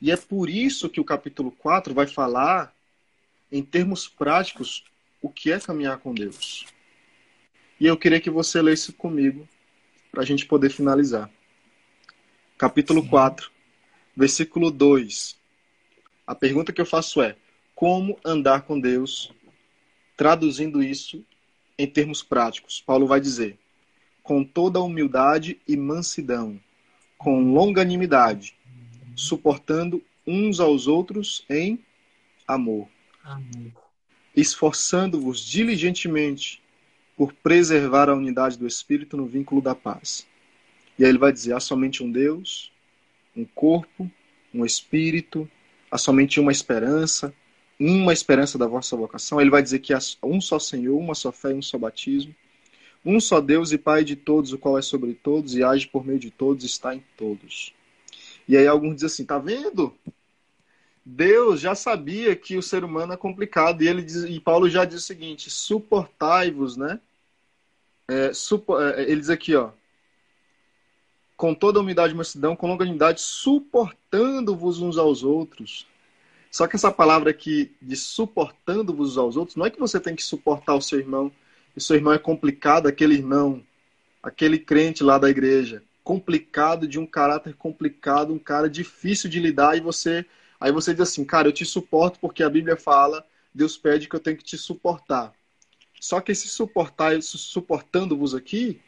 E é por isso que o capítulo 4 vai falar, em termos práticos, o que é caminhar com Deus. E eu queria que você lesse comigo, para a gente poder finalizar. Capítulo Sim. 4, versículo 2. A pergunta que eu faço é: como andar com Deus? Traduzindo isso em termos práticos, Paulo vai dizer: com toda humildade e mansidão, com longanimidade, suportando uns aos outros em amor, amor. esforçando-vos diligentemente por preservar a unidade do Espírito no vínculo da paz. E aí ele vai dizer: há somente um Deus, um corpo, um Espírito, há somente uma esperança, uma esperança da vossa vocação. Ele vai dizer que há um só Senhor, uma só fé um só batismo. Um só Deus e Pai de todos, o qual é sobre todos e age por meio de todos, está em todos. E aí alguns dizem assim, tá vendo? Deus já sabia que o ser humano é complicado e ele diz, e Paulo já diz o seguinte: suportai-vos, né? É, é, ele diz aqui, ó, com toda humildade e mansidão, com longanimidade, suportando-vos uns aos outros. Só que essa palavra aqui de suportando-vos aos outros, não é que você tem que suportar o seu irmão, e seu irmão é complicado, aquele irmão, aquele crente lá da igreja complicado, de um caráter complicado, um cara difícil de lidar, e você. Aí você diz assim, cara, eu te suporto porque a Bíblia fala, Deus pede que eu tenho que te suportar. Só que esse suportar, suportando-vos aqui,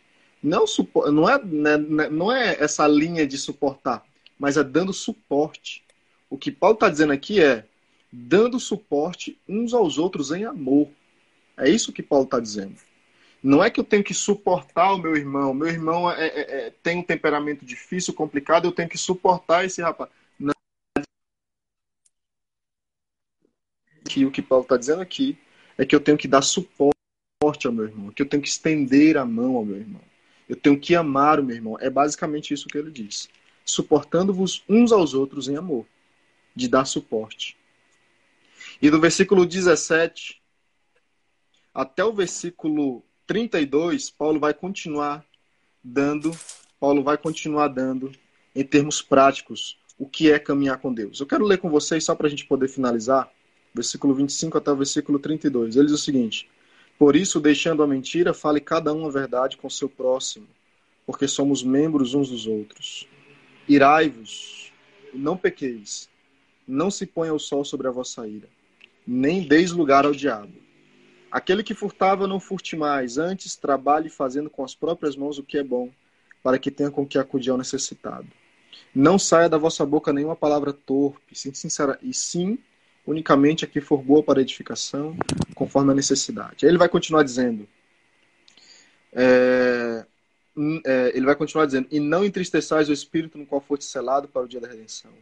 não, não, é, né, né, não é essa linha de suportar, mas é dando suporte. O que Paulo está dizendo aqui é dando suporte uns aos outros em amor. É isso que Paulo está dizendo. Não é que eu tenho que suportar o meu irmão. Meu irmão é, é, é, tem um temperamento difícil, complicado, eu tenho que suportar esse rapaz. Não. Que o que Paulo está dizendo aqui é que eu tenho que dar suporte ao meu irmão, que eu tenho que estender a mão ao meu irmão. Eu tenho que amar o meu irmão. É basicamente isso que ele diz. Suportando-vos uns aos outros em amor, de dar suporte. E do versículo 17 até o versículo 32, Paulo vai continuar dando, Paulo vai continuar dando em termos práticos o que é caminhar com Deus. Eu quero ler com vocês só para a gente poder finalizar, versículo 25 até o versículo 32. Ele diz o seguinte: Por isso, deixando a mentira, fale cada um a verdade com seu próximo, porque somos membros uns dos outros. Irai-vos, não pequeis, não se ponha o sol sobre a vossa ira, nem deis lugar ao diabo. Aquele que furtava, não furte mais, antes trabalhe fazendo com as próprias mãos o que é bom, para que tenha com que acudir ao necessitado. Não saia da vossa boca nenhuma palavra torpe, e sim unicamente a que for boa para edificação, conforme a necessidade. Aí ele vai continuar dizendo, é, é, ele vai continuar dizendo, e não entristeçais o espírito no qual foste selado para o dia da redenção.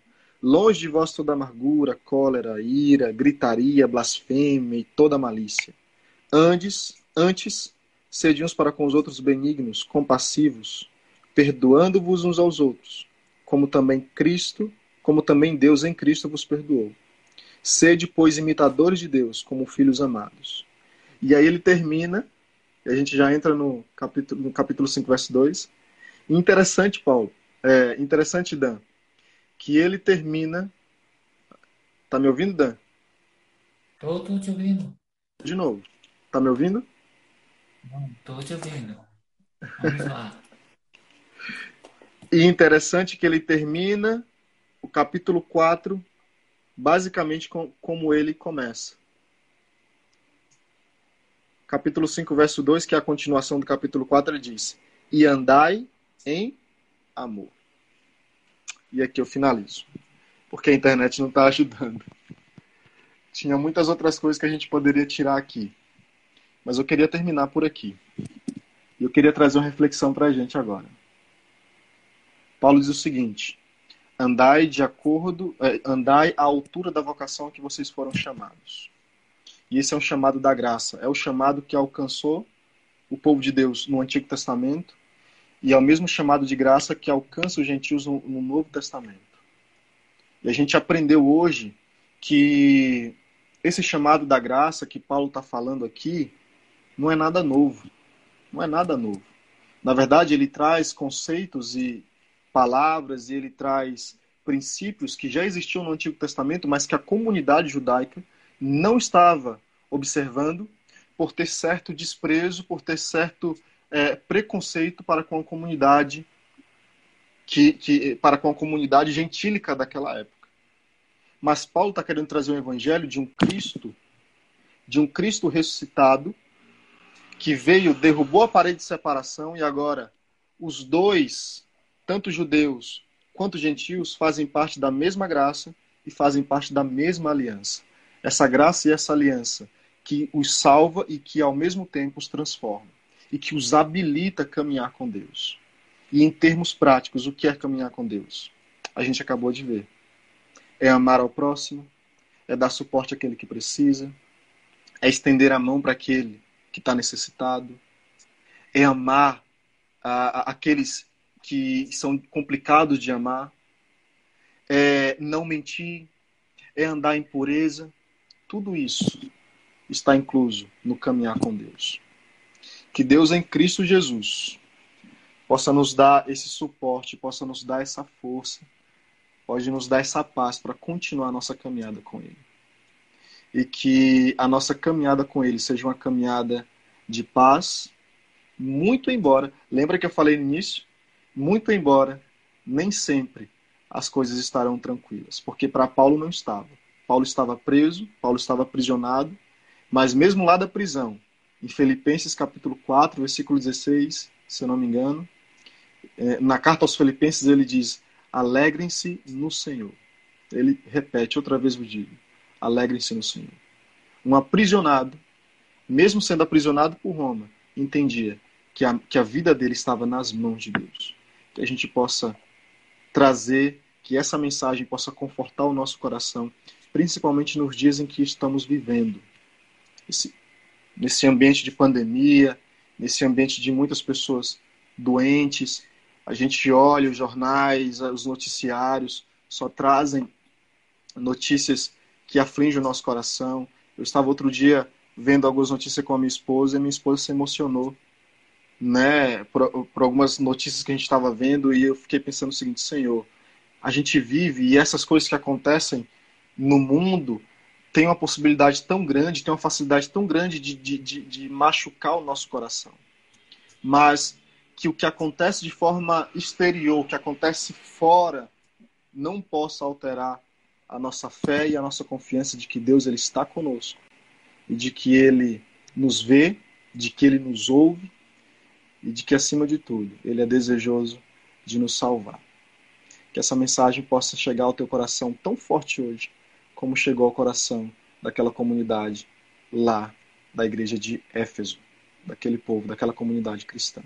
Longe de vós toda amargura, cólera, ira, gritaria, blasfêmia e toda malícia Antes, antes, sede uns para com os outros benignos, compassivos, perdoando-vos uns aos outros, como também Cristo, como também Deus em Cristo vos perdoou. Sede, pois, imitadores de Deus, como filhos amados. E aí ele termina, e a gente já entra no capítulo, no capítulo 5, verso 2. interessante, Paulo, é, interessante, Dan, que ele termina. Tá me ouvindo, Dan? Tô, tô te ouvindo. De novo. Tá me ouvindo? Não, tô te ouvindo. Vamos lá. e interessante que ele termina o capítulo 4 basicamente com, como ele começa. Capítulo 5, verso 2, que é a continuação do capítulo 4, ele diz: E andai em amor. E aqui eu finalizo, porque a internet não está ajudando. Tinha muitas outras coisas que a gente poderia tirar aqui, mas eu queria terminar por aqui. E eu queria trazer uma reflexão para a gente agora. Paulo diz o seguinte: andai de acordo, é, andai à altura da vocação a que vocês foram chamados. E esse é um chamado da graça, é o chamado que alcançou o povo de Deus no Antigo Testamento e é o mesmo chamado de graça que alcança os gentios no, no Novo Testamento. E a gente aprendeu hoje que esse chamado da graça que Paulo está falando aqui não é nada novo. Não é nada novo. Na verdade, ele traz conceitos e palavras e ele traz princípios que já existiam no Antigo Testamento, mas que a comunidade judaica não estava observando por ter certo desprezo, por ter certo é, preconceito para com a comunidade que, que, para com a comunidade gentílica daquela época. Mas Paulo está querendo trazer um evangelho de um Cristo, de um Cristo ressuscitado, que veio, derrubou a parede de separação e agora os dois tanto judeus quanto gentios fazem parte da mesma graça e fazem parte da mesma aliança. Essa graça e essa aliança que os salva e que ao mesmo tempo os transforma e que os habilita a caminhar com Deus. E em termos práticos, o que é caminhar com Deus? A gente acabou de ver. É amar ao próximo, é dar suporte àquele que precisa, é estender a mão para aquele que está necessitado, é amar a, a, aqueles que são complicados de amar, é não mentir, é andar em pureza. Tudo isso está incluso no caminhar com Deus. Que Deus em Cristo Jesus possa nos dar esse suporte, possa nos dar essa força, pode nos dar essa paz para continuar a nossa caminhada com Ele. E que a nossa caminhada com Ele seja uma caminhada de paz, muito embora, lembra que eu falei no início? Muito embora nem sempre as coisas estarão tranquilas, porque para Paulo não estava. Paulo estava preso, Paulo estava aprisionado, mas mesmo lá da prisão, em Filipenses capítulo 4, versículo 16, se eu não me engano, é, na carta aos Filipenses ele diz: Alegrem-se no Senhor. Ele repete outra vez o digo: Alegrem-se no Senhor. Um aprisionado, mesmo sendo aprisionado por Roma, entendia que a, que a vida dele estava nas mãos de Deus que a gente possa trazer, que essa mensagem possa confortar o nosso coração, principalmente nos dias em que estamos vivendo. Esse, nesse ambiente de pandemia, nesse ambiente de muitas pessoas doentes, a gente olha os jornais, os noticiários, só trazem notícias que afligem o nosso coração. Eu estava outro dia vendo algumas notícias com a minha esposa e minha esposa se emocionou né, por, por algumas notícias que a gente estava vendo e eu fiquei pensando o seguinte, Senhor, a gente vive e essas coisas que acontecem no mundo tem uma possibilidade tão grande, tem uma facilidade tão grande de, de, de, de machucar o nosso coração. Mas que o que acontece de forma exterior, o que acontece fora, não possa alterar a nossa fé e a nossa confiança de que Deus ele está conosco e de que ele nos vê, de que ele nos ouve e de que, acima de tudo, Ele é desejoso de nos salvar. Que essa mensagem possa chegar ao teu coração tão forte hoje, como chegou ao coração daquela comunidade lá da igreja de Éfeso, daquele povo, daquela comunidade cristã.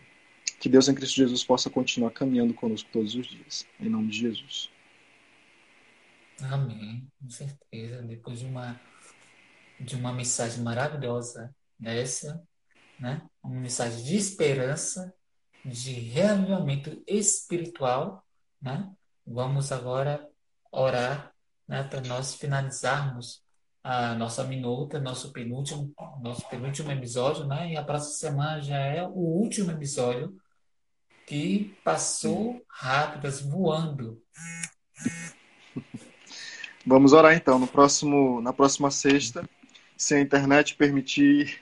Que Deus em Cristo Jesus possa continuar caminhando conosco todos os dias. Em nome de Jesus. Amém, com certeza. Depois de uma, de uma mensagem maravilhosa dessa, né? uma mensagem de esperança, de reavivamento espiritual. Né? Vamos agora orar né, para nós finalizarmos a nossa minuta, nosso penúltimo, nosso penúltimo episódio, né? E a próxima semana já é o último episódio que passou rápidas, voando. Vamos orar então no próximo, na próxima sexta, se a internet permitir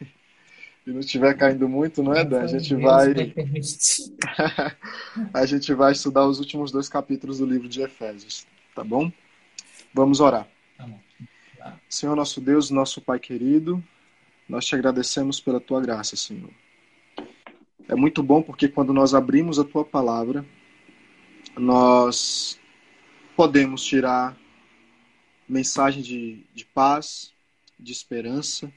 e não estiver caindo muito, não é, Dan? A gente vai. a gente vai estudar os últimos dois capítulos do livro de Efésios, tá bom? Vamos orar. Tá. Tá. Senhor nosso Deus, nosso Pai querido, nós te agradecemos pela tua graça, Senhor. É muito bom porque quando nós abrimos a tua palavra, nós podemos tirar mensagem de, de paz, de esperança,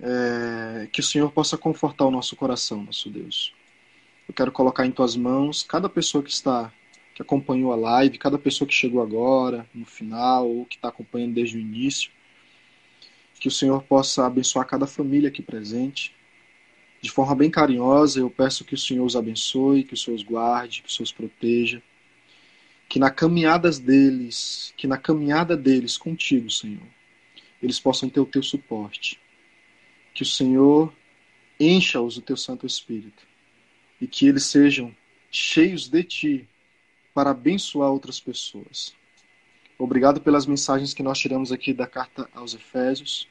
é, que o Senhor possa confortar o nosso coração, nosso Deus. Eu quero colocar em tuas mãos cada pessoa que está, que acompanhou a live, cada pessoa que chegou agora, no final, ou que está acompanhando desde o início. Que o Senhor possa abençoar cada família aqui presente, de forma bem carinhosa, eu peço que o Senhor os abençoe, que o Senhor os guarde, que o Senhor os proteja. Que na caminhadas deles, que na caminhada deles contigo, Senhor, eles possam ter o teu suporte. Que o Senhor encha-os do teu Santo Espírito e que eles sejam cheios de ti para abençoar outras pessoas. Obrigado pelas mensagens que nós tiramos aqui da carta aos Efésios,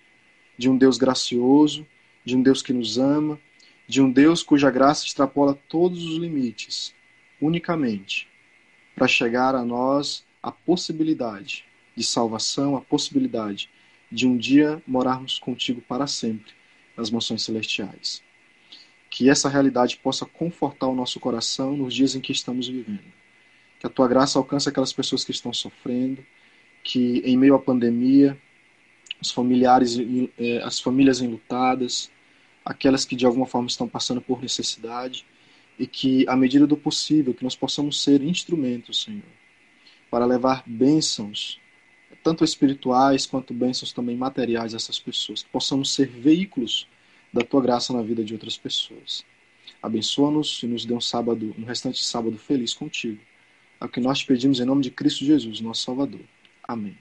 de um Deus gracioso, de um Deus que nos ama, de um Deus cuja graça extrapola todos os limites, unicamente, para chegar a nós a possibilidade de salvação, a possibilidade de um dia morarmos contigo para sempre nas mansões celestiais. Que essa realidade possa confortar o nosso coração nos dias em que estamos vivendo. Que a tua graça alcance aquelas pessoas que estão sofrendo, que em meio à pandemia, os familiares, eh, as famílias enlutadas, aquelas que de alguma forma estão passando por necessidade e que, à medida do possível, que nós possamos ser instrumentos, Senhor, para levar bênçãos, tanto espirituais quanto bênçãos também materiais a essas pessoas, que possamos ser veículos da tua graça na vida de outras pessoas. Abençoa-nos e nos dê um sábado, um restante sábado feliz contigo. É o que nós te pedimos em nome de Cristo Jesus, nosso Salvador. Amém.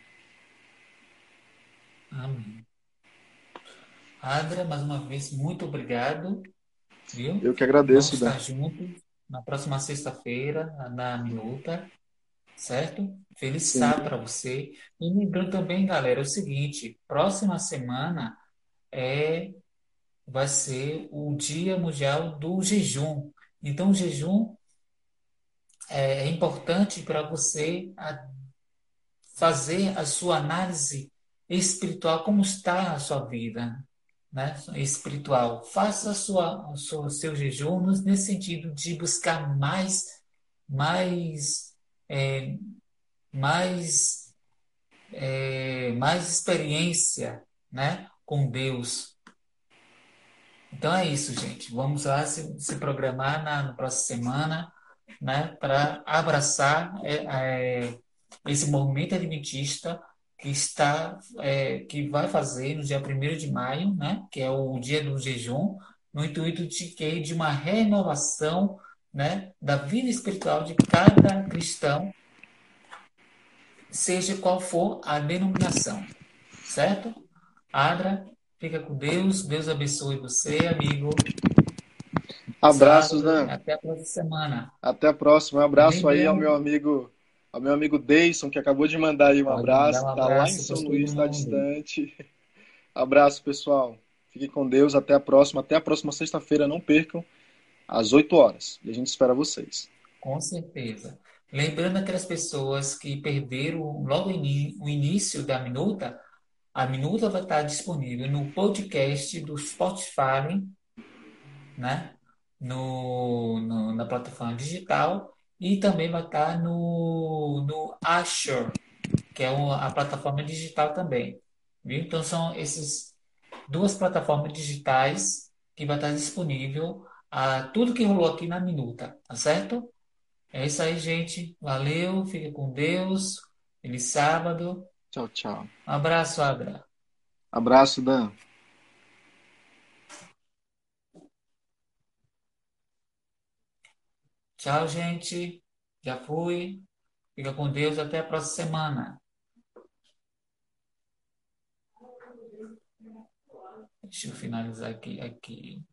Amém. Adra, mais uma vez, muito obrigado. Viu? Eu que agradeço, Vamos estar juntos na próxima sexta-feira, na Minuta, certo? Feliz Sim. sábado para você. E lembrando também, galera, é o seguinte: próxima semana é vai ser o Dia Mundial do Jejum. Então, o jejum é, é importante para você fazer a sua análise espiritual, como está a sua vida, né, espiritual. Faça sua, sua, seu jejum nesse sentido de buscar mais, mais, é, mais, é, mais experiência, né, com Deus. Então é isso, gente. Vamos lá se, se programar na, na próxima semana, né, para abraçar é, é, esse movimento adventista que está é, que vai fazer no dia 1 de maio, né, que é o dia do jejum, no intuito de que de uma renovação, né, da vida espiritual de cada cristão, seja qual for a denominação. Certo? Adra, fica com Deus. Deus abençoe você, amigo. Abraços, né? Até a próxima semana. Até a próxima. Um abraço Bem aí bem. ao meu amigo ao meu amigo Deison, que acabou de mandar aí um Pode abraço, um abraço, tá lá em São Luís, está distante. Abraço, pessoal. Fiquem com Deus, até a próxima. Até a próxima sexta-feira, não percam, às 8 horas. E a gente espera vocês. Com certeza. Lembrando aquelas pessoas que perderam logo o início da minuta, a minuta vai estar disponível no podcast do Spotify, né? no, no na plataforma digital e também vai estar no, no Azure, que é uma, a plataforma digital também. Viu? Então são essas duas plataformas digitais que vai estar disponível a tudo que rolou aqui na minuta, tá certo? É isso aí, gente. Valeu, fique com Deus. Feliz sábado. Tchau, tchau. Um abraço, Adra. Abraço, Dan. Tchau, gente. Já fui. Fica com Deus. Até a próxima semana. Deixa eu finalizar aqui. aqui.